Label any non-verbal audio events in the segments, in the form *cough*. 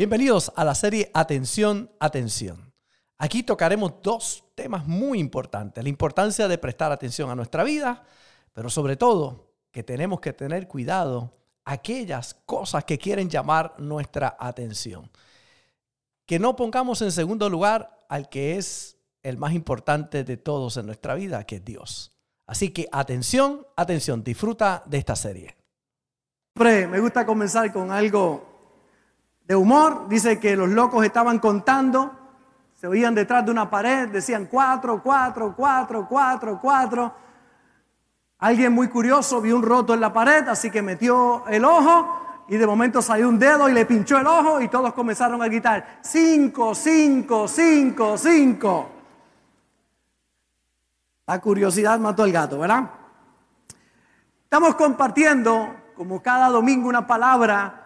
Bienvenidos a la serie Atención, Atención. Aquí tocaremos dos temas muy importantes. La importancia de prestar atención a nuestra vida, pero sobre todo que tenemos que tener cuidado aquellas cosas que quieren llamar nuestra atención. Que no pongamos en segundo lugar al que es el más importante de todos en nuestra vida, que es Dios. Así que atención, atención, disfruta de esta serie. Me gusta comenzar con algo de humor. Dice que los locos estaban contando, se oían detrás de una pared, decían cuatro, cuatro, cuatro, cuatro, cuatro. Alguien muy curioso vio un roto en la pared, así que metió el ojo y de momento salió un dedo y le pinchó el ojo y todos comenzaron a gritar, cinco, cinco, cinco, cinco. La curiosidad mató al gato, ¿verdad? Estamos compartiendo, como cada domingo, una palabra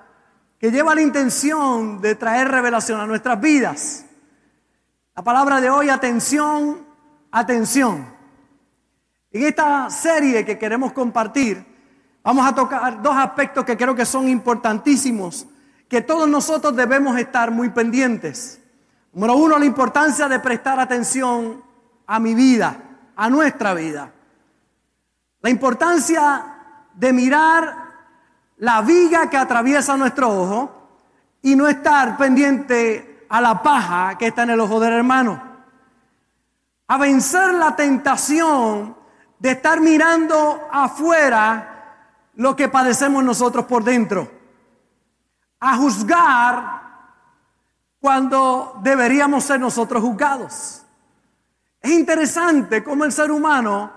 que lleva la intención de traer revelación a nuestras vidas. La palabra de hoy, atención, atención. En esta serie que queremos compartir, vamos a tocar dos aspectos que creo que son importantísimos, que todos nosotros debemos estar muy pendientes. Número uno, la importancia de prestar atención a mi vida, a nuestra vida. La importancia de mirar la viga que atraviesa nuestro ojo y no estar pendiente a la paja que está en el ojo del hermano. A vencer la tentación de estar mirando afuera lo que padecemos nosotros por dentro. A juzgar cuando deberíamos ser nosotros juzgados. Es interesante cómo el ser humano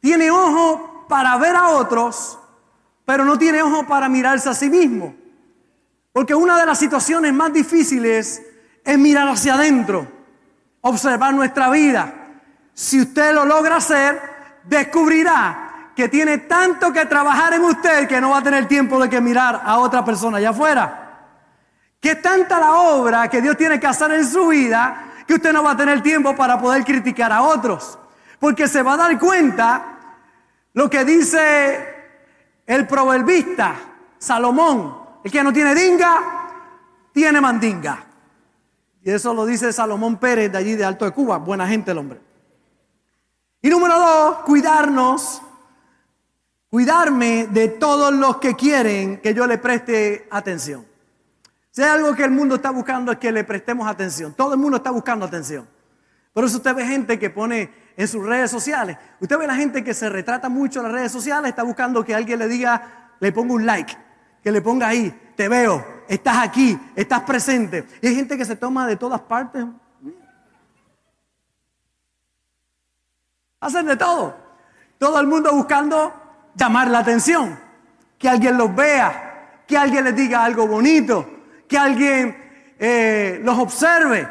tiene ojo para ver a otros, pero no tiene ojo para mirarse a sí mismo. Porque una de las situaciones más difíciles es mirar hacia adentro, observar nuestra vida. Si usted lo logra hacer, descubrirá que tiene tanto que trabajar en usted que no va a tener tiempo de que mirar a otra persona allá afuera. Que es tanta la obra que Dios tiene que hacer en su vida que usted no va a tener tiempo para poder criticar a otros. Porque se va a dar cuenta lo que dice el proverbista Salomón, el que no tiene dinga, tiene mandinga. Y eso lo dice Salomón Pérez de allí de Alto de Cuba, buena gente el hombre. Y número dos, cuidarnos, cuidarme de todos los que quieren que yo le preste atención. Si hay algo que el mundo está buscando es que le prestemos atención. Todo el mundo está buscando atención. Por eso usted ve gente que pone en sus redes sociales. Usted ve la gente que se retrata mucho en las redes sociales, está buscando que alguien le diga, le ponga un like, que le ponga ahí, te veo, estás aquí, estás presente. Y hay gente que se toma de todas partes. Hacen de todo. Todo el mundo buscando llamar la atención, que alguien los vea, que alguien les diga algo bonito, que alguien eh, los observe.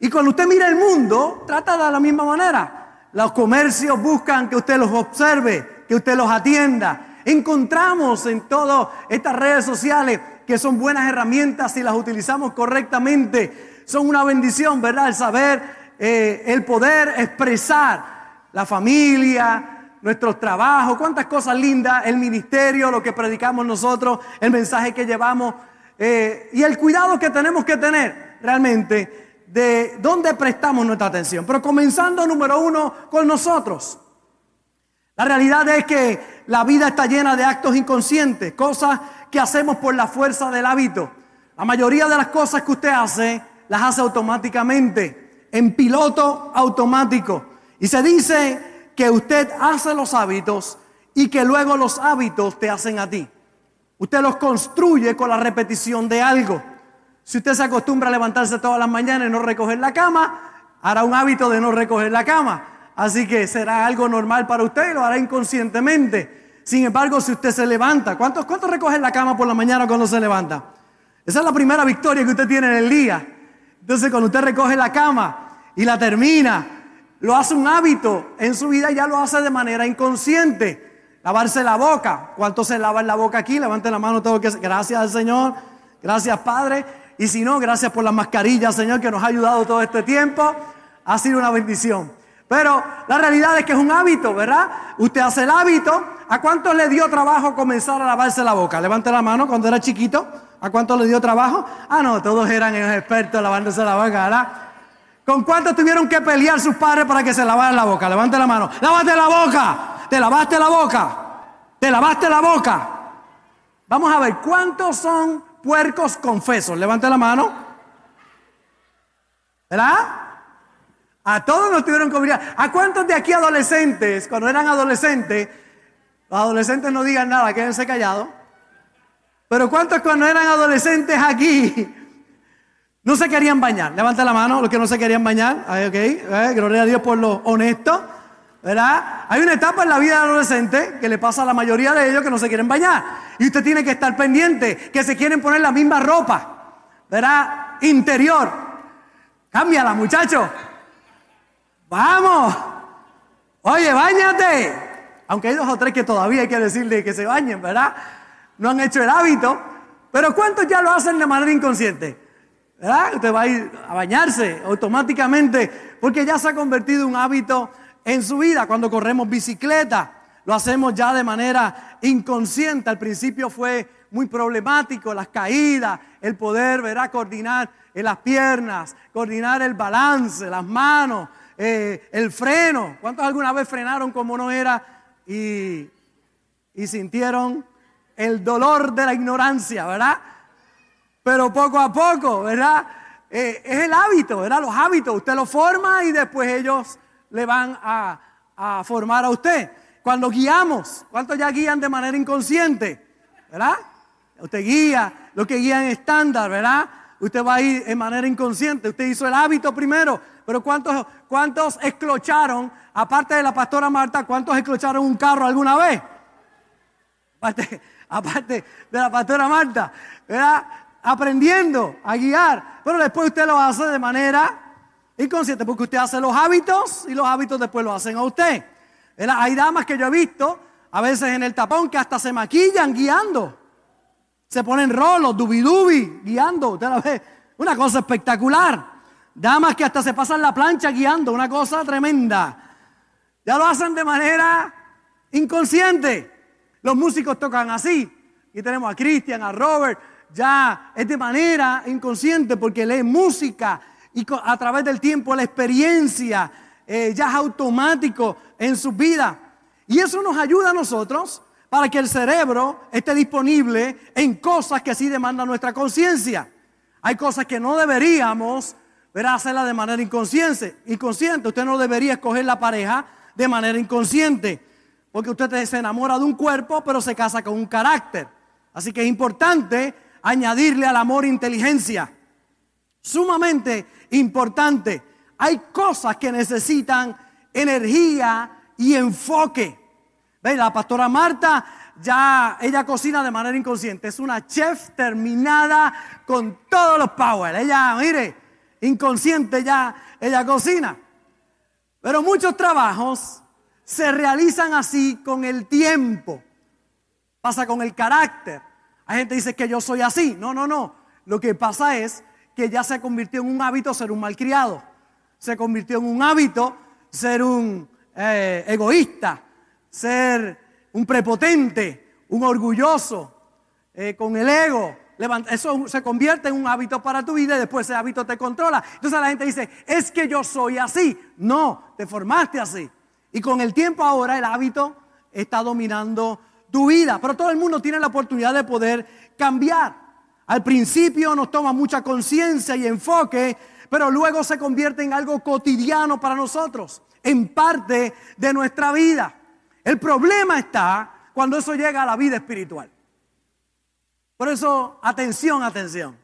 Y cuando usted mira el mundo, trata de la misma manera. Los comercios buscan que usted los observe, que usted los atienda. Encontramos en todas estas redes sociales que son buenas herramientas si las utilizamos correctamente. Son una bendición, ¿verdad? El saber, eh, el poder expresar la familia, nuestros trabajos, cuántas cosas lindas, el ministerio, lo que predicamos nosotros, el mensaje que llevamos eh, y el cuidado que tenemos que tener realmente de dónde prestamos nuestra atención. Pero comenzando número uno con nosotros. La realidad es que la vida está llena de actos inconscientes, cosas que hacemos por la fuerza del hábito. La mayoría de las cosas que usted hace, las hace automáticamente, en piloto automático. Y se dice que usted hace los hábitos y que luego los hábitos te hacen a ti. Usted los construye con la repetición de algo. Si usted se acostumbra a levantarse todas las mañanas y no recoger la cama, hará un hábito de no recoger la cama. Así que será algo normal para usted y lo hará inconscientemente. Sin embargo, si usted se levanta, ¿cuántos, cuántos recogen la cama por la mañana cuando se levanta? Esa es la primera victoria que usted tiene en el día. Entonces, cuando usted recoge la cama y la termina, lo hace un hábito en su vida y ya lo hace de manera inconsciente. Lavarse la boca. ¿Cuántos se lavan la boca aquí? Levante la mano todo que Gracias al Señor. Gracias, Padre. Y si no, gracias por la mascarilla, Señor, que nos ha ayudado todo este tiempo. Ha sido una bendición. Pero la realidad es que es un hábito, ¿verdad? Usted hace el hábito. ¿A cuántos le dio trabajo comenzar a lavarse la boca? Levante la mano cuando era chiquito. ¿A cuánto le dio trabajo? Ah, no, todos eran expertos lavándose la boca, ¿verdad? ¿Con cuántos tuvieron que pelear sus padres para que se lavaran la boca? Levante la mano. ¡Lávate la boca! ¿Te lavaste la boca? ¿Te lavaste la boca? Vamos a ver, ¿cuántos son puercos confesos? Levante la mano. ¿Verdad? A todos nos tuvieron obligar. ¿A cuántos de aquí adolescentes, cuando eran adolescentes, los adolescentes no digan nada, quédense callados? Pero ¿cuántos cuando eran adolescentes aquí no se querían bañar? Levanta la mano los que no se querían bañar. ok, eh, gloria a Dios por lo honesto. ¿Verdad? Hay una etapa en la vida del adolescente que le pasa a la mayoría de ellos que no se quieren bañar. Y usted tiene que estar pendiente, que se quieren poner la misma ropa. ¿Verdad? Interior. Cámbiala, muchacho. Vamos. Oye, bañate. Aunque hay dos o tres que todavía hay que decirle que se bañen, ¿verdad? No han hecho el hábito. Pero ¿cuántos ya lo hacen de manera inconsciente? ¿Verdad? Usted va a ir a bañarse automáticamente porque ya se ha convertido en un hábito en su vida. Cuando corremos bicicleta, lo hacemos ya de manera inconsciente. Al principio fue muy problemático, las caídas, el poder, ¿verdad? Coordinar las piernas, coordinar el balance, las manos, eh, el freno. ¿Cuántos alguna vez frenaron como no era y, y sintieron el dolor de la ignorancia, ¿verdad? Pero poco a poco, ¿verdad? Eh, es el hábito, ¿verdad? Los hábitos, usted los forma y después ellos le van a, a formar a usted. Cuando guiamos, ¿cuántos ya guían de manera inconsciente? ¿Verdad? Usted guía, lo que guían estándar, ¿verdad? Usted va a ir en manera inconsciente. Usted hizo el hábito primero, pero ¿cuántos, cuántos esclocharon, aparte de la pastora Marta, cuántos esclocharon un carro alguna vez? Aparte, aparte de la pastora Marta, ¿verdad? Aprendiendo a guiar. Pero después usted lo hace de manera inconsciente, porque usted hace los hábitos y los hábitos después lo hacen a usted. Hay damas que yo he visto, a veces en el tapón, que hasta se maquillan guiando. Se ponen rolos, dubi guiando. Usted la ve. Una cosa espectacular. Damas que hasta se pasan la plancha guiando, una cosa tremenda. Ya lo hacen de manera inconsciente. Los músicos tocan así. Y tenemos a Cristian, a Robert. Ya es de manera inconsciente porque lee música y a través del tiempo la experiencia eh, ya es automático en su vida. Y eso nos ayuda a nosotros para que el cerebro esté disponible en cosas que así demanda nuestra conciencia. Hay cosas que no deberíamos ver hacerla de manera inconsciente. Inconsciente, usted no debería escoger la pareja de manera inconsciente, porque usted se enamora de un cuerpo, pero se casa con un carácter. Así que es importante añadirle al amor inteligencia. Sumamente importante. Hay cosas que necesitan energía y enfoque. ¿Ve? La pastora Marta ya ella cocina de manera inconsciente. Es una chef terminada con todos los power. Ella, mire, inconsciente ya, ella cocina. Pero muchos trabajos se realizan así con el tiempo. Pasa con el carácter. Hay gente que dice que yo soy así. No, no, no. Lo que pasa es que ya se convirtió en un hábito ser un malcriado. Se convirtió en un hábito ser un eh, egoísta, ser un prepotente, un orgulloso, eh, con el ego. Eso se convierte en un hábito para tu vida y después ese hábito te controla. Entonces la gente dice, es que yo soy así. No, te formaste así. Y con el tiempo ahora el hábito está dominando tu vida. Pero todo el mundo tiene la oportunidad de poder cambiar. Al principio nos toma mucha conciencia y enfoque, pero luego se convierte en algo cotidiano para nosotros, en parte de nuestra vida. El problema está cuando eso llega a la vida espiritual. Por eso, atención, atención.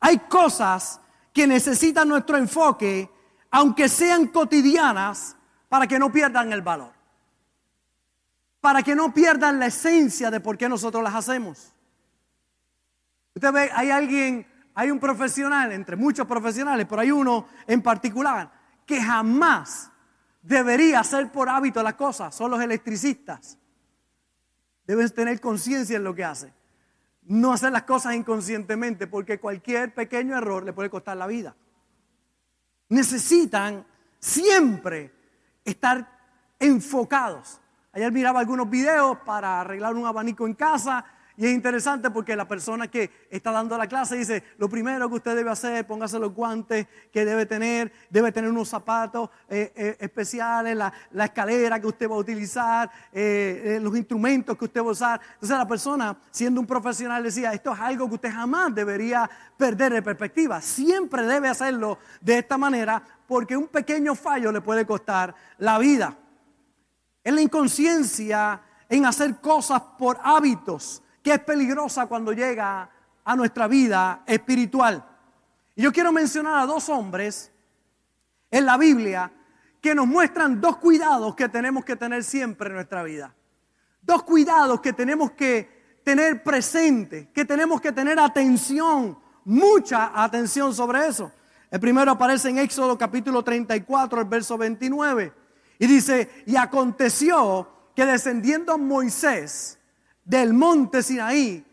Hay cosas que necesitan nuestro enfoque, aunque sean cotidianas, para que no pierdan el valor. Para que no pierdan la esencia de por qué nosotros las hacemos. Usted ve, hay alguien, hay un profesional, entre muchos profesionales, pero hay uno en particular que jamás debería hacer por hábito las cosas, son los electricistas. Deben tener conciencia en lo que hace. No hacer las cosas inconscientemente, porque cualquier pequeño error le puede costar la vida. Necesitan siempre estar enfocados. Ayer miraba algunos videos para arreglar un abanico en casa Y es interesante porque la persona que está dando la clase dice, lo primero que usted debe hacer, póngase los guantes que debe tener, debe tener unos zapatos eh, eh, especiales, la, escalera que usted va a utilizar, eh, los instrumentos que usted va a usar. Entonces la persona, siendo un profesional, decía, esto es algo que usted jamás debería perder de perspectiva. Siempre debe hacerlo de esta manera porque un pequeño fallo le puede costar la vida. Es la inconsciencia en hacer cosas por hábitos que es peligrosa cuando llega a nuestra vida espiritual. Y yo quiero mencionar a dos hombres en la Biblia que nos muestran dos cuidados que tenemos que tener siempre en nuestra vida. Dos cuidados que tenemos que tener presente, que tenemos que tener atención, mucha atención sobre eso. El primero aparece en Éxodo capítulo 34, el verso 29. Y dice, y aconteció que descendiendo Moisés del monte Sinaí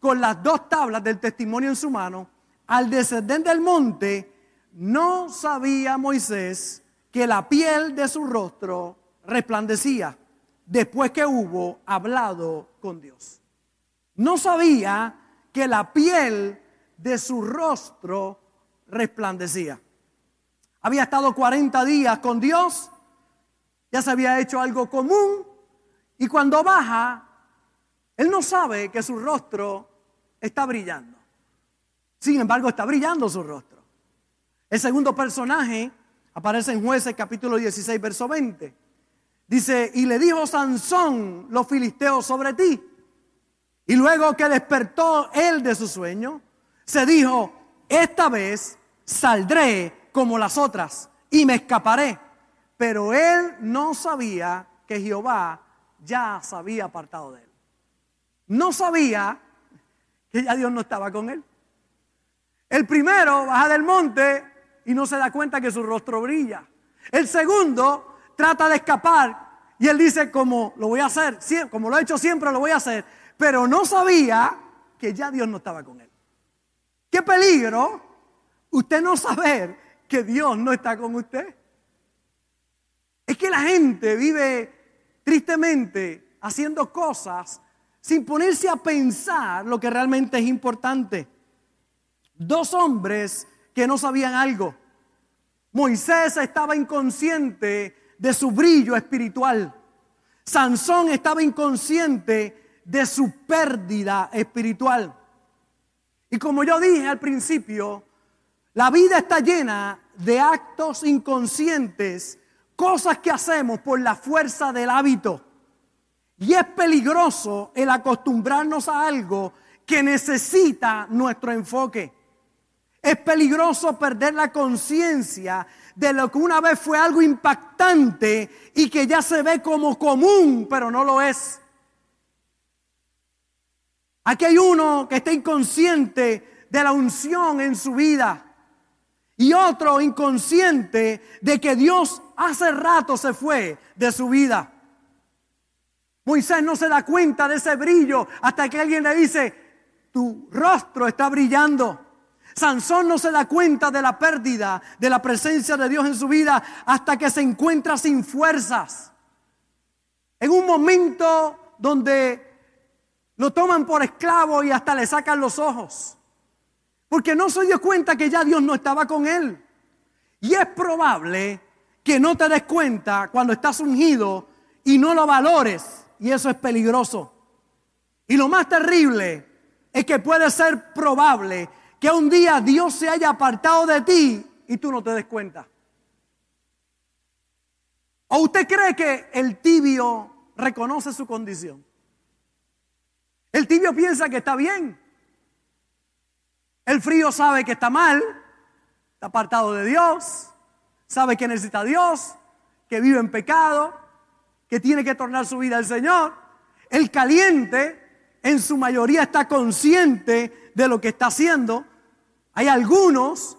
con las dos tablas del testimonio en su mano, al descender del monte, no sabía Moisés que la piel de su rostro resplandecía después que hubo hablado con Dios. No sabía que la piel de su rostro resplandecía. Había estado 40 días con Dios, ya se había hecho algo común y cuando baja él no sabe que su rostro está brillando. Sin embargo, está brillando su rostro. El segundo personaje aparece en jueces capítulo 16, verso 20. Dice, y le dijo Sansón los filisteos sobre ti. Y luego que despertó él de su sueño, se dijo, esta vez saldré como las otras y me escaparé. Pero él no sabía que Jehová ya se había apartado de él no sabía que ya Dios no estaba con él. El primero baja del monte y no se da cuenta que su rostro brilla. El segundo trata de escapar y él dice, como lo voy a hacer, como lo he hecho siempre, lo voy a hacer. Pero no sabía que ya Dios no estaba con él. Qué peligro usted no saber que Dios no está con usted. Es que la gente vive tristemente haciendo cosas sin ponerse a pensar lo que realmente es importante. Dos hombres que no sabían algo. Moisés estaba inconsciente de su brillo espiritual. Sansón estaba inconsciente de su pérdida espiritual. Y como yo dije al principio, la vida está llena de actos inconscientes, cosas que hacemos por la fuerza del hábito. Y es peligroso el acostumbrarnos a algo que necesita nuestro enfoque. Es peligroso perder la conciencia de lo que una vez fue algo impactante y que ya se ve como común, pero no lo es. Aquí hay uno que está inconsciente de la unción en su vida y otro inconsciente de que Dios hace rato se fue de su vida. Moisés no se da cuenta de ese brillo hasta que alguien le dice, tu rostro está brillando. Sansón no se da cuenta de la pérdida de la presencia de Dios en su vida hasta que se encuentra sin fuerzas. En un momento donde lo toman por esclavo y hasta le sacan los ojos. Porque no se dio cuenta que ya Dios no estaba con él. Y es probable que no te des cuenta cuando estás ungido y no lo valores y eso es peligroso. Y lo más terrible es que puede ser probable que un día Dios se haya apartado de ti y tú no te des cuenta. ¿O usted cree que el tibio reconoce su condición? El tibio piensa que está bien. El frío sabe que está mal, está apartado de Dios, sabe que necesita a Dios, que vive en pecado que tiene que tornar su vida al Señor. El caliente en su mayoría está consciente de lo que está haciendo. Hay algunos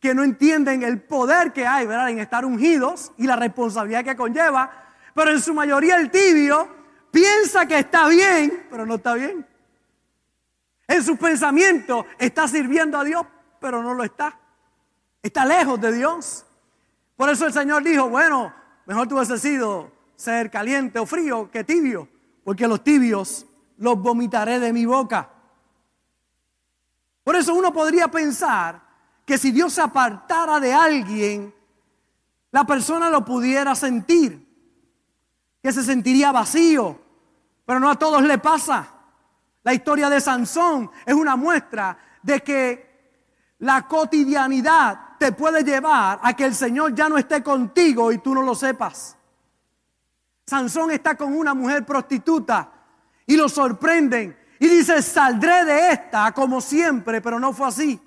que no entienden el poder que hay ¿verdad? en estar ungidos y la responsabilidad que conlleva, pero en su mayoría el tibio piensa que está bien, pero no está bien. En su pensamiento está sirviendo a Dios, pero no lo está. Está lejos de Dios. Por eso el Señor dijo, bueno, mejor tú hubiese sido ser caliente o frío que tibio, porque los tibios los vomitaré de mi boca. Por eso uno podría pensar que si Dios se apartara de alguien, la persona lo pudiera sentir, que se sentiría vacío, pero no a todos le pasa. La historia de Sansón es una muestra de que la cotidianidad te puede llevar a que el Señor ya no esté contigo y tú no lo sepas. Sansón está con una mujer prostituta y lo sorprenden y dice, saldré de esta como siempre, pero no fue así.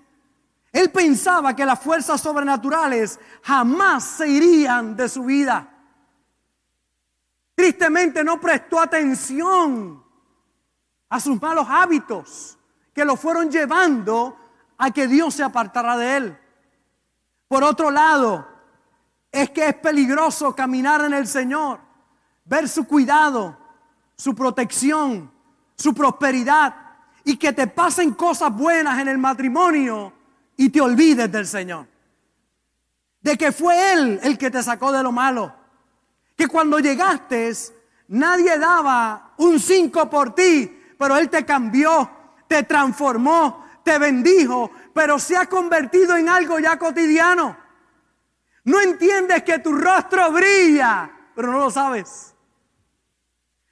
Él pensaba que las fuerzas sobrenaturales jamás se irían de su vida. Tristemente no prestó atención a sus malos hábitos que lo fueron llevando a que Dios se apartara de él. Por otro lado, es que es peligroso caminar en el Señor, ver su cuidado, su protección, su prosperidad y que te pasen cosas buenas en el matrimonio y te olvides del Señor. De que fue Él el que te sacó de lo malo. Que cuando llegaste nadie daba un cinco por ti, pero Él te cambió, te transformó, te bendijo, pero se ha convertido en algo ya cotidiano. No entiendes que tu rostro brilla, pero no lo sabes.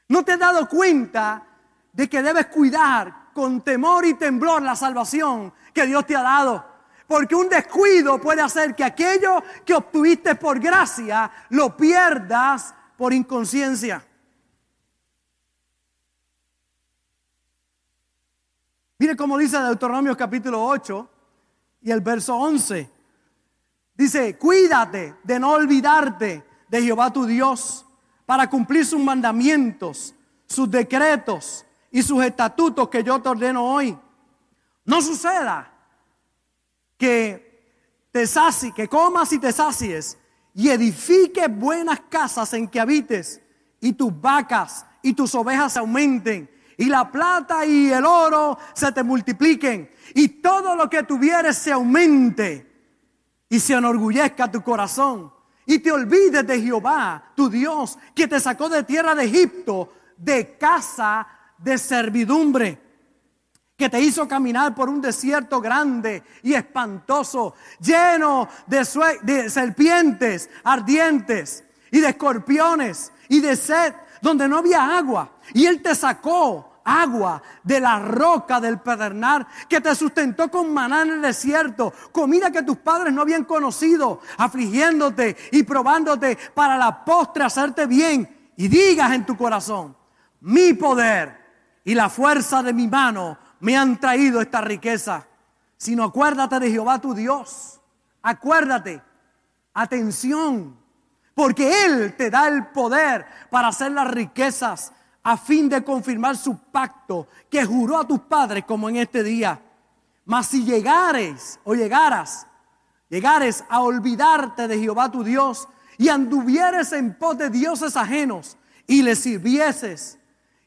No te has dado cuenta de que debes cuidar con temor y temblor la salvación que Dios te ha dado. Porque un descuido puede hacer que aquello que obtuviste por gracia lo pierdas por inconsciencia. Mire cómo dice Deuteronomio capítulo 8 y el verso 11. Dice, cuídate de no olvidarte de Jehová tu Dios para cumplir sus mandamientos, sus decretos y sus estatutos que yo te ordeno hoy. No suceda que te sacies, que comas y te sacies y edifiques buenas casas en que habites y tus vacas y tus ovejas aumenten y la plata y el oro se te multipliquen y todo lo que tuvieres se aumente y se enorgullezca tu corazón y te olvides de Jehová, tu Dios, que te sacó de tierra de Egipto, de casa de servidumbre, que te hizo caminar por un desierto grande y espantoso, lleno de, de serpientes ardientes y de escorpiones y de sed donde no había agua. Y Él te sacó agua de la roca del pedernal, que te sustentó con maná en el desierto, comida que tus padres no habían conocido, afligiéndote y probándote para la postre hacerte bien. Y digas en tu corazón, mi poder y la fuerza de mi mano me han traído esta riqueza. Sino acuérdate de Jehová tu Dios. Acuérdate. Atención porque Él te da el poder para hacer las riquezas a fin de confirmar su pacto que juró a tus padres como en este día. Mas si llegares o llegaras, llegares a olvidarte de Jehová tu Dios y anduvieres en pos de dioses ajenos y les sirvieses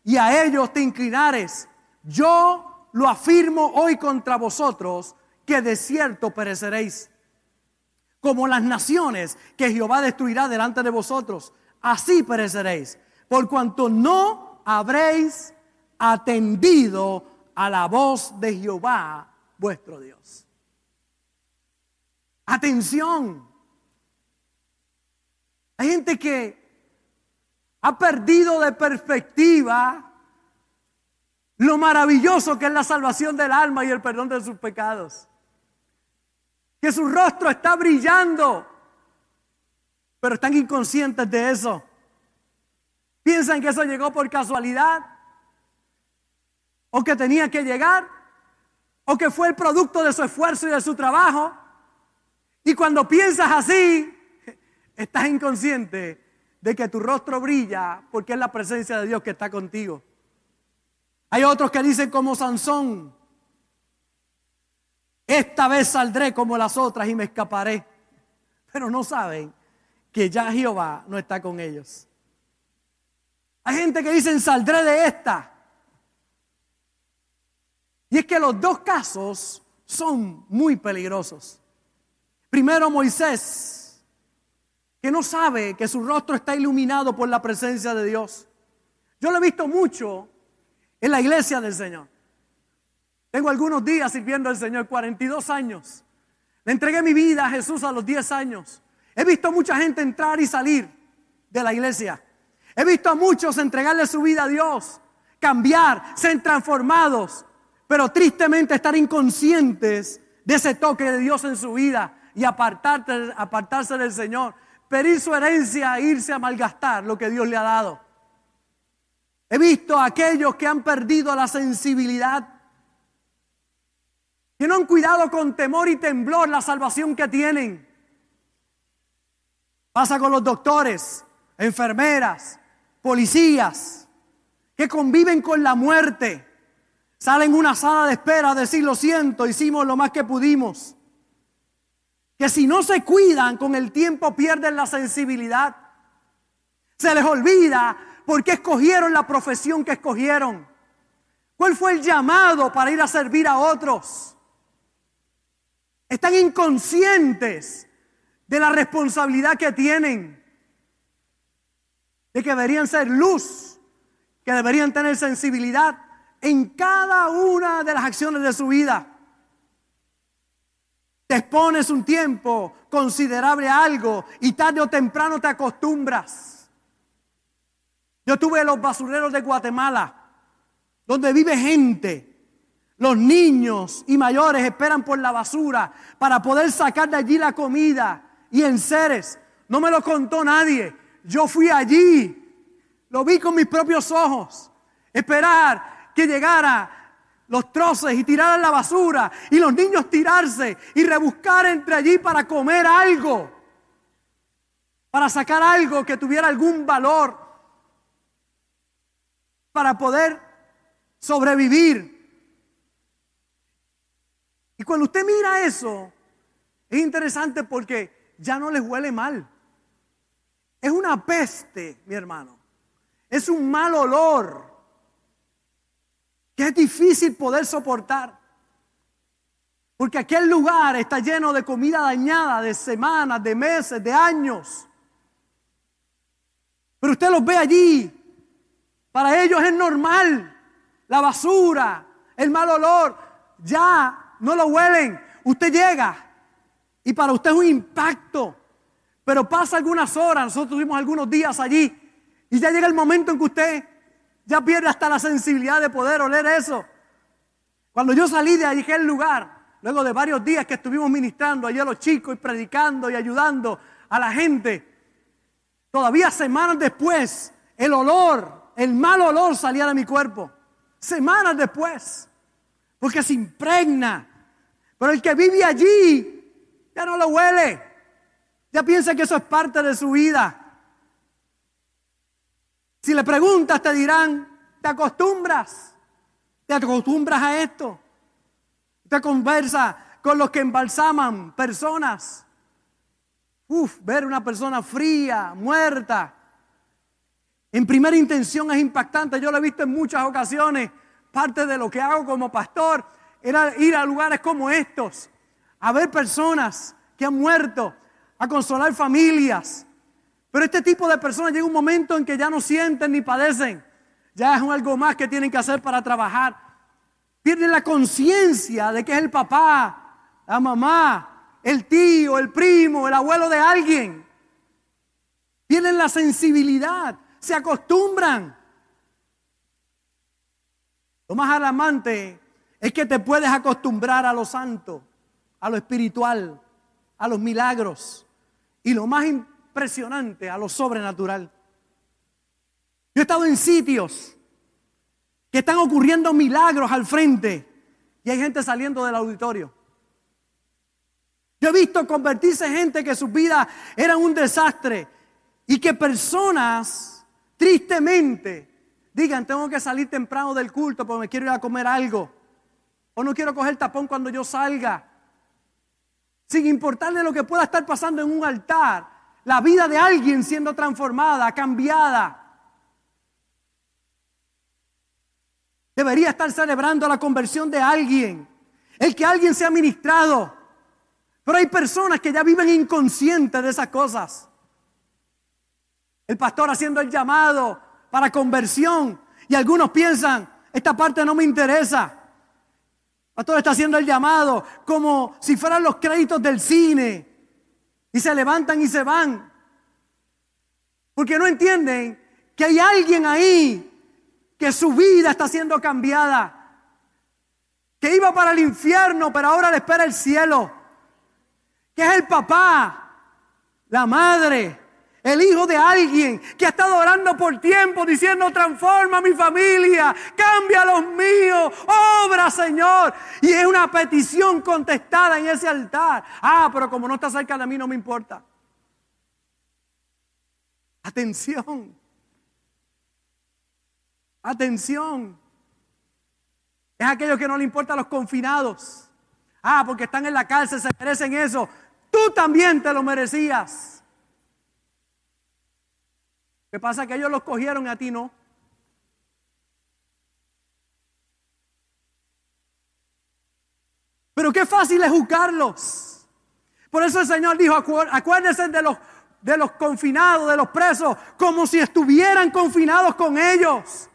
y a ellos te inclinares, yo lo afirmo hoy contra vosotros que de cierto pereceréis como las naciones que Jehová destruirá delante de vosotros. Así pereceréis, por cuanto no habréis atendido a la voz de Jehová vuestro Dios. Atención. Hay gente que ha perdido de perspectiva lo maravilloso que es la salvación del alma y el perdón de sus pecados que su rostro está brillando, pero están inconscientes de eso. Piensan que eso llegó por casualidad, o que tenía que llegar, o que fue el producto de su esfuerzo y de su trabajo. Y cuando piensas así, *laughs* estás inconsciente de que tu rostro brilla porque es la presencia de Dios que está contigo. Hay otros que dicen como Sansón, esta vez saldré como las otras y me escaparé. Pero no saben que ya Jehová no está con ellos. Hay gente que dicen saldré de esta. Y es que los dos casos son muy peligrosos. Primero Moisés, que no sabe que su rostro está iluminado por la presencia de Dios. Yo lo he visto mucho en la iglesia del Señor. Tengo algunos días sirviendo al Señor, 42 años. Le entregué mi vida a Jesús a los 10 años. He visto mucha gente entrar y salir de la iglesia. He visto a muchos entregarle su vida a Dios, cambiar, ser transformados, pero tristemente estar inconscientes de ese toque de Dios en su vida y apartarse, del Señor, pedir su herencia e irse a malgastar lo que Dios le ha dado. He visto a aquellos que han perdido la sensibilidad, que no han cuidado con temor y temblor la salvación que tienen. Pasa con los doctores, enfermeras, policías, que conviven con la muerte. Salen una sala de espera a decir lo siento, hicimos lo más que pudimos. Que si no se cuidan con el tiempo pierden la sensibilidad. Se les olvida por qué escogieron la profesión que escogieron. ¿Cuál fue el llamado para ir a servir a otros? Están inconscientes de la responsabilidad que tienen, de que deberían ser luz, que deberían tener sensibilidad en cada una de las acciones de su vida. Te expones un tiempo considerable a algo y tarde o temprano te acostumbras. Yo tuve los basureros de Guatemala, donde vive gente. Los niños y mayores esperan por la basura para poder sacar de allí la comida y en seres. No me lo contó nadie. Yo fui allí. Lo vi con mis propios ojos. Esperar que llegara los troces y tiraran la basura y los niños tirarse y rebuscar entre allí para comer algo, para sacar algo que tuviera algún valor, para poder sobrevivir. Y cuando usted mira eso, es interesante porque ya no les huele mal. Es una peste, mi hermano. Es un mal olor que es difícil poder soportar. Porque aquel lugar está lleno de comida dañada de semanas, de meses, de años. Pero usted los ve allí. Para ellos es normal. La basura, el mal olor, ya no lo huelen. Usted llega y para usted es un impacto. Pero pasa algunas horas, nosotros tuvimos algunos días allí y ya llega el momento en que usted ya pierde hasta la sensibilidad de poder oler eso. Cuando yo salí de allí, aquel lugar, luego de varios días que estuvimos ministrando allí a los chicos y predicando y ayudando a la gente, todavía semanas después, el olor, el mal olor salía de mi cuerpo. Semanas después, porque se impregna. Pero el que vive allí ya no lo huele. Piensa que eso es parte de su vida. Si le preguntas, te dirán, te acostumbras, te acostumbras a esto. Te conversa con los que embalsaman personas. Uf, ver una persona fría, muerta. En primera intención es impactante. Yo lo he visto en muchas ocasiones. Parte de lo que hago como pastor era ir a lugares como estos, a ver personas que han muerto, a consolar familias, pero este tipo de personas llega un momento en que ya no sienten ni padecen. Ya es algo más que tienen que hacer para trabajar. Pierden la conciencia de que es el papá, la mamá, el tío, el primo, el abuelo de alguien. Pierden la sensibilidad, se acostumbran. Lo más alarmante es que te puedes acostumbrar a lo santo, a lo espiritual, a los milagros. Y lo más impresionante a lo sobrenatural. Yo he estado en sitios que están ocurriendo milagros al frente y hay gente saliendo del auditorio. Yo he visto convertirse gente que sus vidas eran un desastre y que personas tristemente digan, tengo que salir temprano del culto porque me quiero ir a comer algo. O no quiero coger tapón cuando yo salga. Sin importarle lo que pueda estar pasando en un altar la vida de alguien siendo transformada, cambiada. Debería estar celebrando la conversión de alguien, el que alguien sea ministrado. Pero hay personas que ya viven inconscientes de esas cosas. El pastor haciendo el llamado para conversión y algunos piensan, esta parte no me interesa. Pastor está haciendo el llamado como si fueran los créditos del cine. Y se levantan y se van. Porque no entienden que hay alguien ahí que su vida está siendo cambiada. Que iba para el infierno, pero ahora le espera el cielo. Que es el papá, la madre, el hijo de alguien que ha estado orando por tiempo diciendo transforma mi familia, cambia los míos, obra Señor. Y es una petición contestada en ese altar. Ah, pero como no está cerca de mí no me importa. Atención. Atención. Es aquello que no le importa a los confinados. Ah, porque están en la cárcel, se merecen eso. Tú también te lo merecías. ¿Qué pasa? Que ellos los cogieron a ti no. Pero qué fácil es juzgarlos. Por eso el Señor dijo, acuérdense de los, de los confinados, de los presos, como si estuvieran confinados con ellos.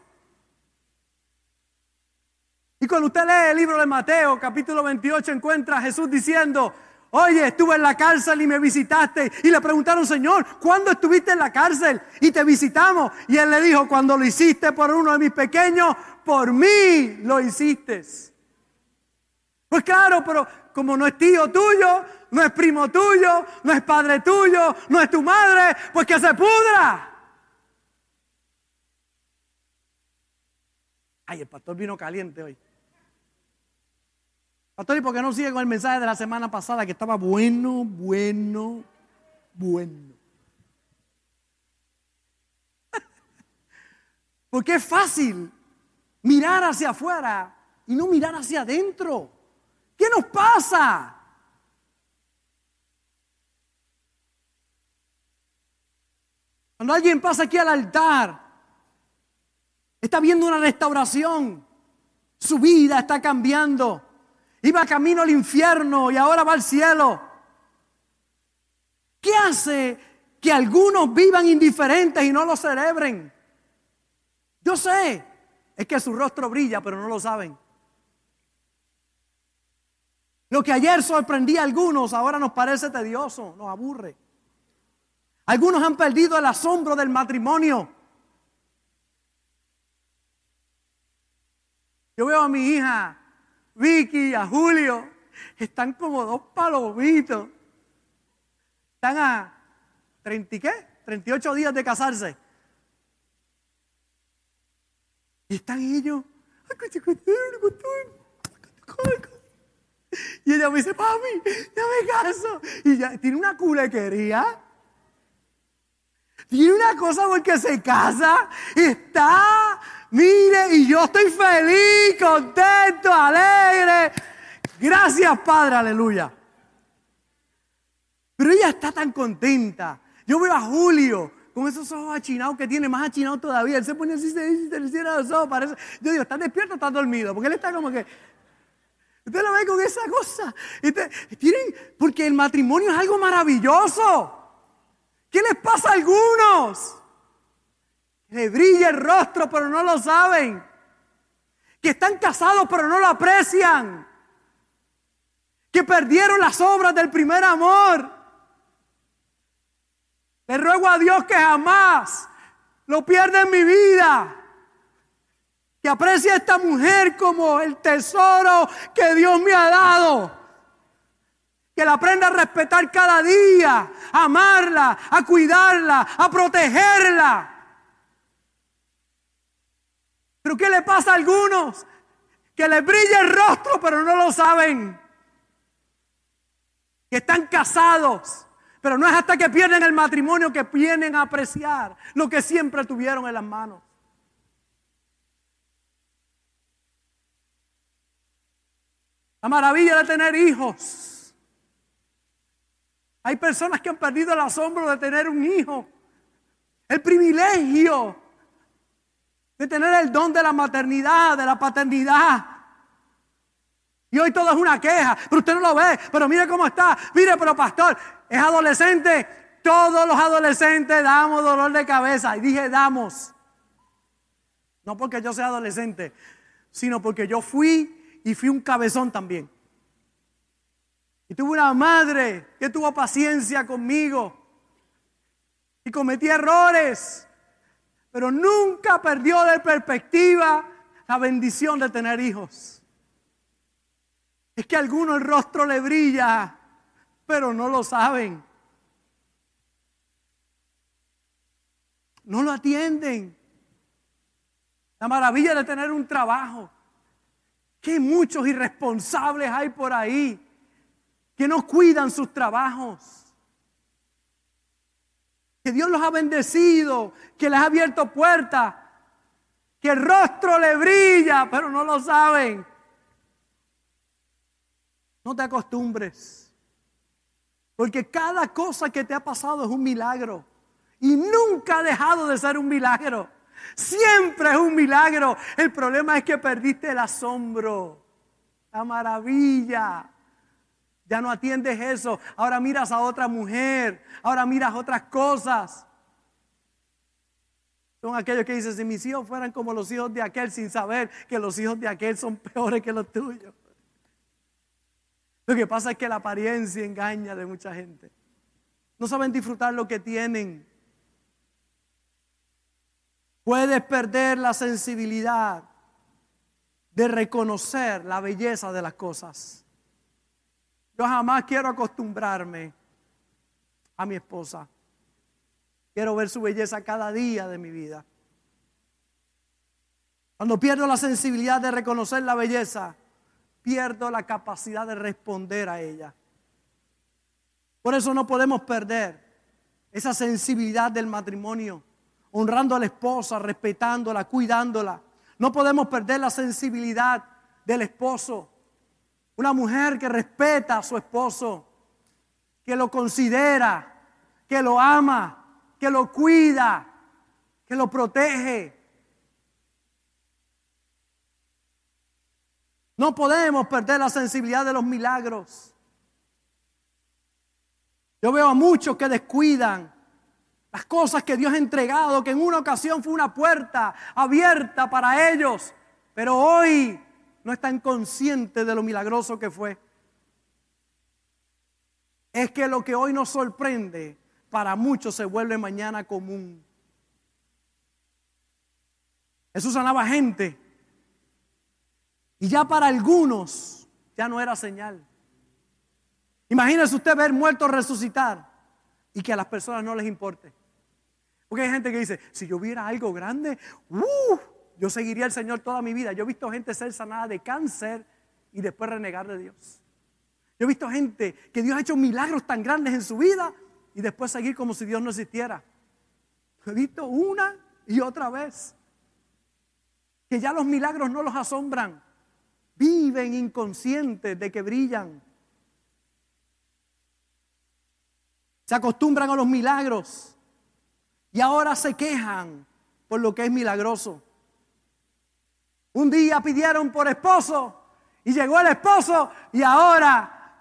Y cuando usted lee el libro de Mateo, capítulo 28, encuentra a Jesús diciendo, Oye, estuve en la cárcel y me visitaste. Y le preguntaron, Señor, ¿cuándo estuviste en la cárcel y te visitamos? Y él le dijo, cuando lo hiciste por uno de mis pequeños, por mí lo hiciste. Pues claro, pero como no es tío tuyo, no es primo tuyo, no es padre tuyo, no es tu madre, pues que se pudra. Ay, el pastor vino caliente hoy. Pastor, ¿y por qué no sigue con el mensaje de la semana pasada que estaba bueno, bueno, bueno? *laughs* Porque es fácil mirar hacia afuera y no mirar hacia adentro. ¿Qué nos pasa? Cuando alguien pasa aquí al altar, está viendo una restauración, su vida está cambiando. Iba camino al infierno y ahora va al cielo. ¿Qué hace que algunos vivan indiferentes y no lo celebren? Yo sé, es que su rostro brilla, pero no lo saben. Lo que ayer sorprendía a algunos, ahora nos parece tedioso, nos aburre. Algunos han perdido el asombro del matrimonio. Yo veo a mi hija Vicky, a Julio, están como dos palomitos. Están a 30 qué? 38 días de casarse. Y están ellos. Y ella me dice, papi, ya me caso. Y ya tiene una culequería. Tiene una cosa porque se casa. Está Mire, y yo estoy feliz, contento, alegre. Gracias, Padre, aleluya. Pero ella está tan contenta. Yo veo a Julio con esos ojos achinados que tiene, más achinados todavía. Él se pone así, se, se le cierra los ojos, parece. Yo digo, ¿está despierto o está dormido? Porque él está como que. Usted lo ve con esa cosa. tienen, porque el matrimonio es algo maravilloso. ¿Qué les pasa a algunos? Le brilla el rostro, pero no lo saben. Que están casados, pero no lo aprecian. Que perdieron las obras del primer amor. Le ruego a Dios que jamás lo pierda en mi vida. Que aprecie a esta mujer como el tesoro que Dios me ha dado. Que la aprenda a respetar cada día, a amarla, a cuidarla, a protegerla. Pero ¿qué le pasa a algunos? Que les brilla el rostro, pero no lo saben. Que están casados. Pero no es hasta que pierden el matrimonio que vienen a apreciar lo que siempre tuvieron en las manos. La maravilla de tener hijos. Hay personas que han perdido el asombro de tener un hijo. El privilegio de tener el don de la maternidad, de la paternidad. Y hoy todo es una queja, pero usted no lo ve, pero mire cómo está, mire, pero pastor, es adolescente, todos los adolescentes damos dolor de cabeza, y dije damos, no porque yo sea adolescente, sino porque yo fui y fui un cabezón también. Tuve una madre que tuvo paciencia conmigo y cometí errores, pero nunca perdió de perspectiva la bendición de tener hijos. Es que a algunos el rostro le brilla, pero no lo saben. No lo atienden. La maravilla de tener un trabajo. Que muchos irresponsables hay por ahí que no cuidan sus trabajos. Que Dios los ha bendecido, que les ha abierto puertas, que el rostro le brilla, pero no lo saben. No te acostumbres. Porque cada cosa que te ha pasado es un milagro. Y nunca ha dejado de ser un milagro. Siempre es un milagro. El problema es que perdiste el asombro, la maravilla. Ya no atiendes eso. Ahora miras a otra mujer. Ahora miras otras cosas. Son aquellos que dicen, si mis hijos fueran como los hijos de aquel, sin saber que los hijos de aquel son peores que los tuyos. Lo que pasa es que la apariencia engaña de mucha gente. No saben disfrutar lo que tienen. Puedes perder la sensibilidad de reconocer la belleza de las cosas. Yo jamás quiero acostumbrarme a mi esposa. Quiero ver su belleza cada día de mi vida. Cuando pierdo la sensibilidad de reconocer la belleza, pierdo la capacidad de responder a ella. Por eso no podemos perder esa sensibilidad del matrimonio, honrando a la esposa, respetándola, cuidándola. No podemos perder la sensibilidad del esposo. Una mujer que respeta a su esposo, que lo considera, que lo ama, que lo cuida, que lo protege. No podemos perder la sensibilidad de los milagros. Yo veo a muchos que descuidan las cosas que Dios ha entregado, que en una ocasión fue una puerta abierta para ellos, pero hoy no están conscientes de lo milagroso que fue. Es que lo que hoy nos sorprende, para muchos se vuelve mañana común. Jesús sanaba gente y ya para algunos ya no era señal. Imagínese usted ver muertos resucitar y que a las personas no les importe. Porque hay gente que dice, si yo viera algo grande, uh, yo seguiría al Señor toda mi vida. Yo he visto gente ser sanada de cáncer y después renegar de Dios. Yo he visto gente que Dios ha hecho milagros tan grandes en su vida y después seguir como si Dios no existiera. He visto una y otra vez que ya los milagros no los asombran. Viven inconscientes de que brillan. Se acostumbran a los milagros y ahora se quejan por lo que es milagroso. Un día pidieron por esposo y llegó el esposo y ahora,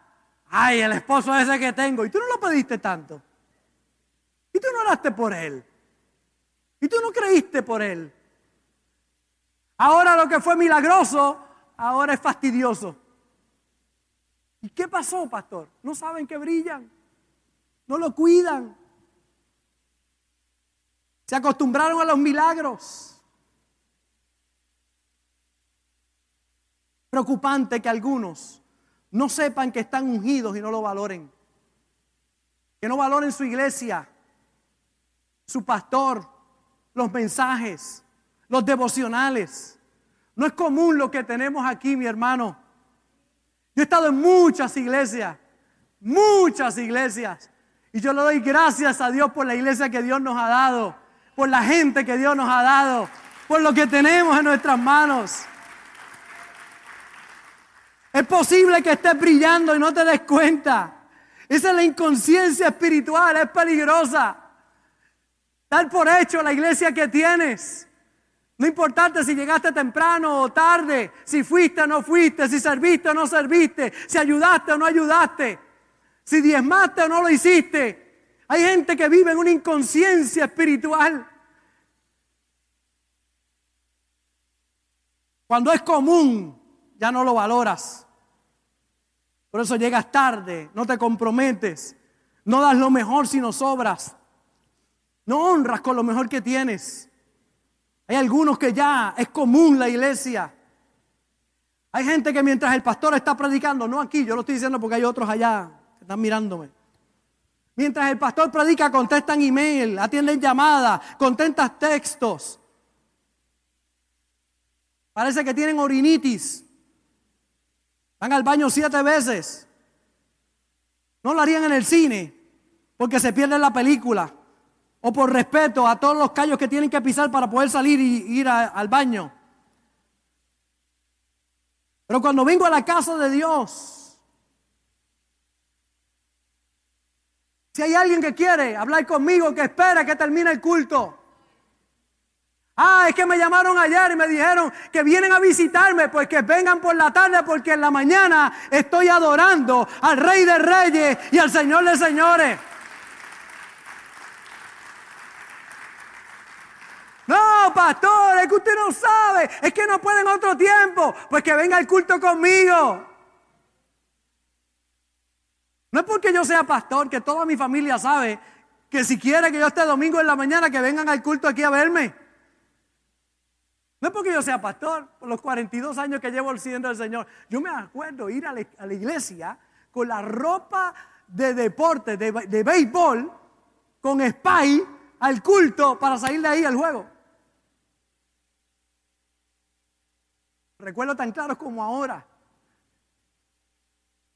ay, el esposo ese que tengo. Y tú no lo pediste tanto. Y tú no oraste por él. Y tú no creíste por él. Ahora lo que fue milagroso ahora es fastidioso. ¿Y qué pasó, pastor? No saben que brillan, no lo cuidan. Se acostumbraron a los milagros. Preocupante que algunos no sepan que están ungidos y no lo valoren. Que no valoren su iglesia, su pastor, los mensajes, los devocionales. No es común lo que tenemos aquí, mi hermano. Yo he estado en muchas iglesias, muchas iglesias. Y yo le doy gracias a Dios por la iglesia que Dios nos ha dado, por la gente que Dios nos ha dado, por lo que tenemos en nuestras manos. Es posible que estés brillando y no te des cuenta. Esa es la inconsciencia espiritual, es peligrosa. Dar por hecho la iglesia que tienes. No importante si llegaste temprano o tarde, si fuiste o no fuiste, si serviste o no serviste, si ayudaste o no ayudaste, si diezmaste o no lo hiciste. Hay gente que vive en una inconsciencia espiritual. Cuando es común, ya no lo valoras. Por eso llegas tarde, no te comprometes, no das lo mejor si no sobras, no honras con lo mejor que tienes. Hay algunos que ya es común la iglesia. Hay gente que mientras el pastor está predicando, no aquí, yo lo estoy diciendo porque hay otros allá que están mirándome. Mientras el pastor predica, contestan email, atienden llamadas, contestan textos. Parece que tienen orinitis. Van al baño siete veces. No lo harían en el cine porque se pierde la película. O por respeto a todos los callos que tienen que pisar para poder salir y ir al baño. Pero cuando vengo a la casa de Dios, si hay alguien que quiere hablar conmigo, que espera que termine el culto, Ah, es que me llamaron ayer y me dijeron que vienen a visitarme, pues que vengan por la tarde porque en la mañana estoy adorando al Rey de Reyes y al Señor de Señores. No, pastor, es que usted no sabe, es que no puede en otro tiempo, pues que venga el culto conmigo. No es porque yo sea pastor, que toda mi familia sabe que si quiere que yo esté domingo en la mañana, que vengan al culto aquí a verme. No es porque yo sea pastor, por los 42 años que llevo siguiendo al Señor. Yo me acuerdo ir a la, iglesia con la ropa de deporte, de, de béisbol, con spy al culto para salir de ahí al juego. Recuerdo tan claro como ahora.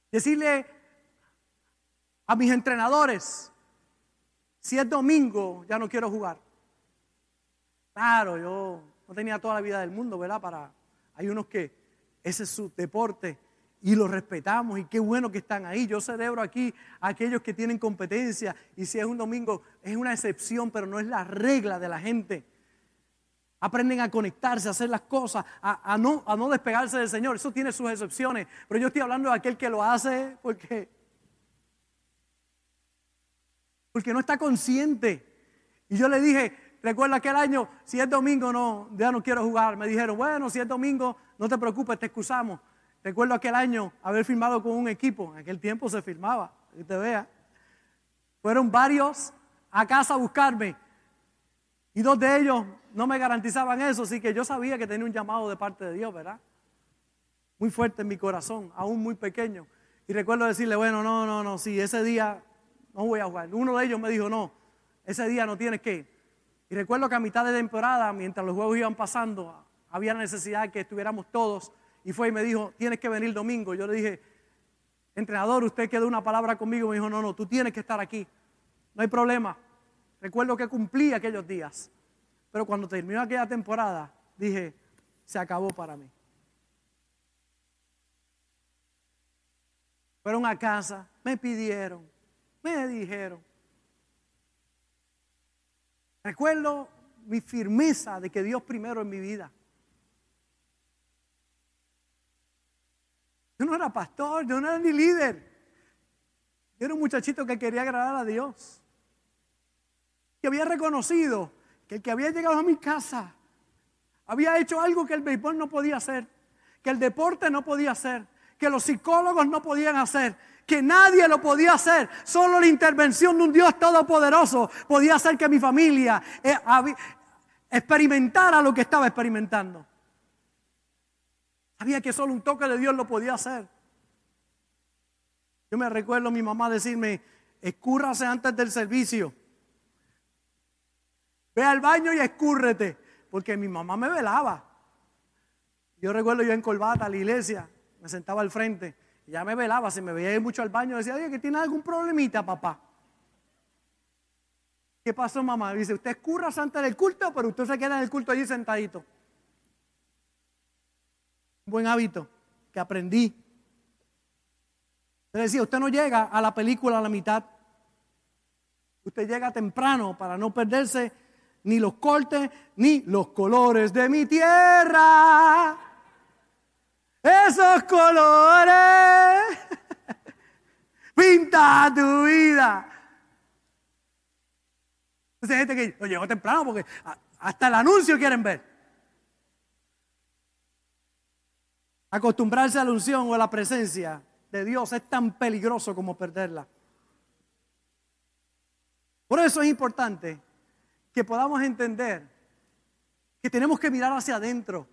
Decirle a mis entrenadores, si es domingo, ya no quiero jugar. Claro, yo no tenía toda la vida del mundo, ¿verdad? Para, hay unos que ese es su deporte y lo respetamos y qué bueno que están ahí. Yo celebro aquí a aquellos que tienen competencia y si es un domingo es una excepción, pero no es la regla de la gente. Aprenden a conectarse, a hacer las cosas, a, no, a no despegarse del Señor. Eso tiene sus excepciones, pero yo estoy hablando de aquel que lo hace porque, porque no está consciente. Y yo le dije, Recuerda aquel año, si es domingo, no, ya no quiero jugar. Me dijeron, bueno, si es domingo, no te preocupes, te excusamos. Recuerdo aquel año haber firmado con un equipo, en aquel tiempo se firmaba, que te vea. Fueron varios a casa a buscarme y dos de ellos no me garantizaban eso, así que yo sabía que tenía un llamado de parte de Dios, ¿verdad? Muy fuerte en mi corazón, aún muy pequeño. Y recuerdo decirle, bueno, no, no, no, sí, ese día no voy a jugar. Uno de ellos me dijo, no, ese día no tienes que. Y recuerdo que a mitad de temporada, mientras los juegos iban pasando, había necesidad de que estuviéramos todos. Y fue y me dijo, tienes que venir domingo. Yo le dije, entrenador, usted quedó una palabra conmigo. Me dijo, no, no, tú tienes que estar aquí. No hay problema. Recuerdo que cumplí aquellos días. Pero cuando terminó aquella temporada, dije, se acabó para mí. Fueron a casa, me pidieron, me dijeron, Recuerdo mi firmeza de que Dios primero en mi vida. Yo no era pastor, yo no era ni líder. Yo era un muchachito que quería agradar a Dios. Que había reconocido que el que había llegado a mi casa había hecho algo que el béisbol no podía hacer, que el deporte no podía hacer, que los psicólogos no podían hacer, que nadie lo podía hacer. Solo la intervención de un Dios todopoderoso podía hacer que mi familia eh, experimentara lo que estaba experimentando. Sabía que solo un toque de Dios lo podía hacer. Yo me recuerdo a mi mamá decirme, escúrrase antes del servicio. Ve al baño y escúrrete. Porque mi mamá me velaba. Yo recuerdo yo en Colbata, a la iglesia, me sentaba al frente ya me velaba, si me veía ir mucho al baño, decía, oye, que tiene algún problemita, papá. ¿Qué pasó, mamá? Dice, usted escurra antes del culto, pero usted se queda en el culto allí sentadito. Buen hábito que aprendí. Le decía, usted no llega a la película a la mitad. Usted llega temprano para no perderse ni los cortes ni los colores de mi tierra esos colores. Pinta tu vida. Entonces hay gente que no llegó temprano porque hasta el anuncio quieren ver. Acostumbrarse a la unción o a la presencia de Dios es tan peligroso como perderla. Por eso es importante que podamos entender que tenemos que mirar hacia adentro,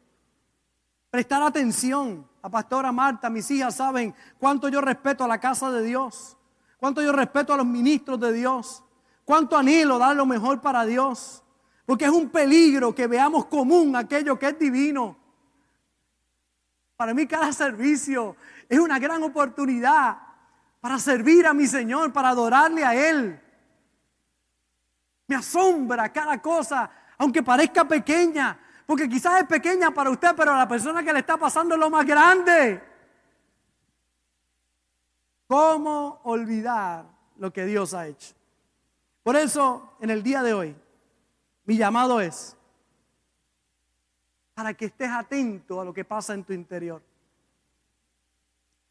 prestar atención. La pastora Marta, mis hijas saben cuánto yo respeto a la casa de Dios, cuánto yo respeto a los ministros de Dios, cuánto anhelo dar lo mejor para Dios, porque es un peligro que veamos común aquello que es divino. Para mí cada servicio es una gran oportunidad para servir a mi Señor, para adorarle a Él. Me asombra cada cosa, aunque parezca pequeña, porque quizás es pequeña para usted, pero a la persona que le está pasando es lo más grande. ¿Cómo olvidar lo que Dios ha hecho? Por eso, en el día de hoy, mi llamado es para que estés atento a lo que pasa en tu interior.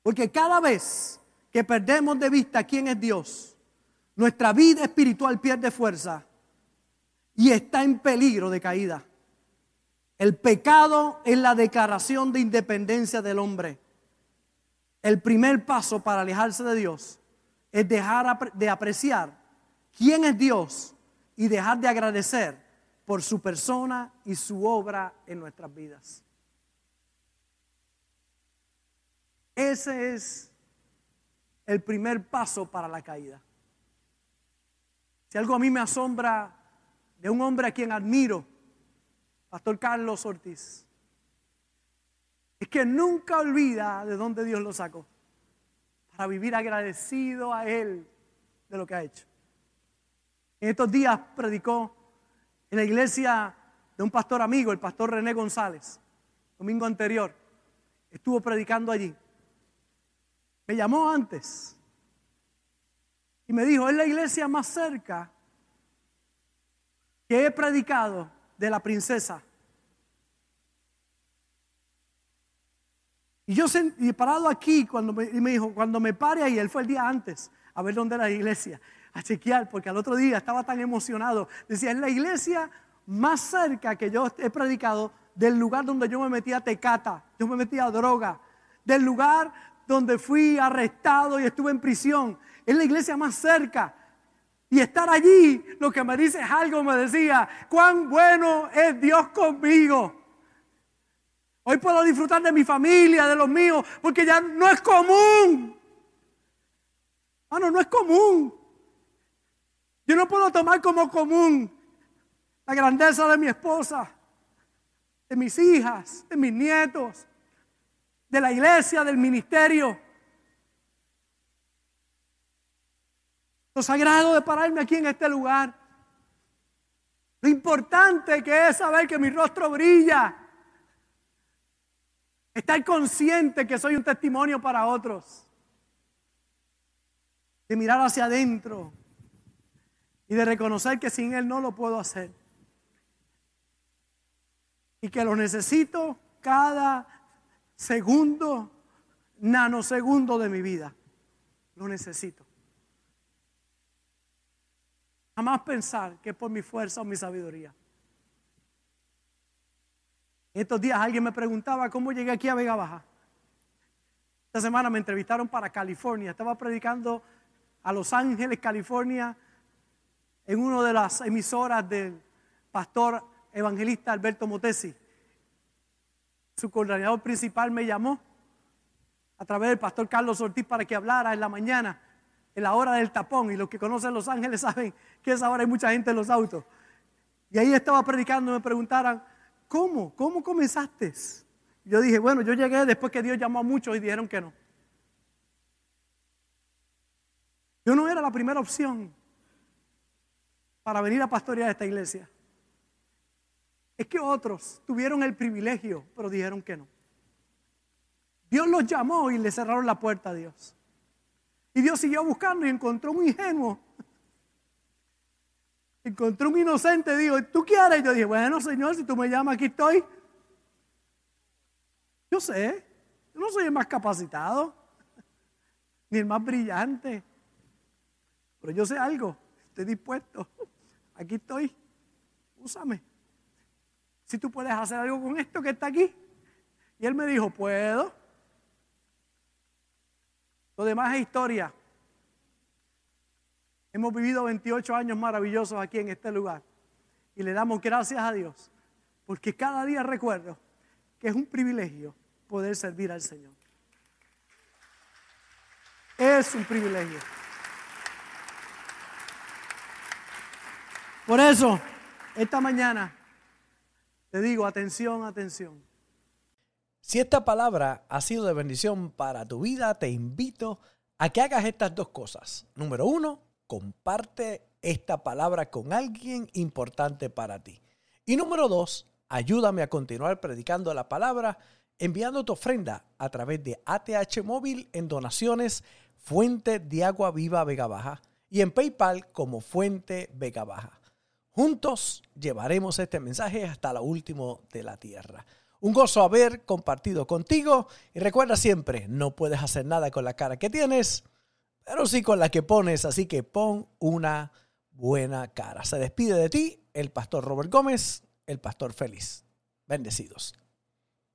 Porque cada vez que perdemos de vista quién es Dios, nuestra vida espiritual pierde fuerza y está en peligro de caída. El pecado es la declaración de independencia del hombre. El primer paso para alejarse de Dios es dejar de apreciar quién es Dios y dejar de agradecer por su persona y su obra en nuestras vidas. Ese es el primer paso para la caída. Si algo a mí me asombra de un hombre a quien admiro, Pastor Carlos Ortiz, es que nunca olvida de dónde Dios lo sacó para vivir agradecido a Él de lo que ha hecho. En estos días predicó en la iglesia de un pastor amigo, el pastor René González, domingo anterior. Estuvo predicando allí. Me llamó antes y me dijo, es la iglesia más cerca que he predicado de la princesa. Y yo y parado aquí cuando me, y me dijo, cuando me pare ahí, él fue el día antes a ver dónde era la iglesia, a chequear, porque al otro día estaba tan emocionado. Decía, es la iglesia más cerca que yo he predicado del lugar donde yo me metía tecata, yo me metía droga, del lugar donde fui arrestado y estuve en prisión. Es la iglesia más cerca. Y estar allí, lo que me dice es algo, me decía, cuán bueno es Dios conmigo. Hoy puedo disfrutar de mi familia, de los míos, porque ya no es común. Ah, no, no es común. Yo no puedo tomar como común la grandeza de mi esposa, de mis hijas, de mis nietos, de la iglesia, del ministerio. Lo sagrado de pararme aquí en este lugar. Lo importante que es saber que mi rostro brilla. Estar consciente que soy un testimonio para otros. De mirar hacia adentro y de reconocer que sin Él no lo puedo hacer. Y que lo necesito cada segundo, nanosegundo de mi vida. Lo necesito. Jamás pensar que es por mi fuerza o mi sabiduría. Estos días alguien me preguntaba cómo llegué aquí a Vega Baja. Esta semana me entrevistaron para California. Estaba predicando a Los Ángeles, California, en una de las emisoras del pastor evangelista Alberto Motesi. Su coordinador principal me llamó a través del pastor Carlos Ortiz para que hablara en la mañana, en la hora del tapón. Y los que conocen Los Ángeles saben que esa hora hay mucha gente en los autos. Y ahí estaba predicando y me preguntaran, ¿cómo? ¿Cómo comenzaste? Yo dije, bueno, yo llegué después que Dios llamó a muchos y dijeron que no. Yo no era la primera opción para venir a pastorear esta iglesia. Es que otros tuvieron el privilegio, pero dijeron que no. Dios los llamó y le cerraron la puerta a Dios. Y Dios siguió buscando y encontró un ingenuo. Encontró un inocente, dijo, ¿tú quieres? Y yo dije, bueno, Señor, si tú me llamas, aquí estoy. Yo sé, yo no soy el más capacitado, ni el más brillante, pero yo sé algo, estoy dispuesto. Aquí estoy, úsame. Si tú puedes hacer algo con esto que está aquí. Y él me dijo, puedo. Lo demás es historia. Hemos vivido 28 años maravillosos aquí en este lugar. Y le damos gracias a Dios. Porque cada día recuerdo que es un privilegio poder servir al Señor. Es un privilegio. Por eso, esta mañana te digo, atención, atención. Si esta palabra ha sido de bendición para tu vida, te invito a que hagas estas dos cosas. Número uno, comparte esta palabra con alguien importante para ti. Y número dos, ayúdame a continuar predicando la palabra enviando tu ofrenda a través de ATH Móvil en donaciones Fuente de Agua Viva Vega Baja y en PayPal como Fuente Vega Baja. Juntos llevaremos este mensaje hasta lo último de la tierra. Un gozo haber compartido contigo y recuerda siempre, no puedes hacer nada con la cara que tienes, pero sí con la que pones, así que pon una buena cara. Se despide de ti el pastor Robert Gómez, el pastor feliz. Bendecidos.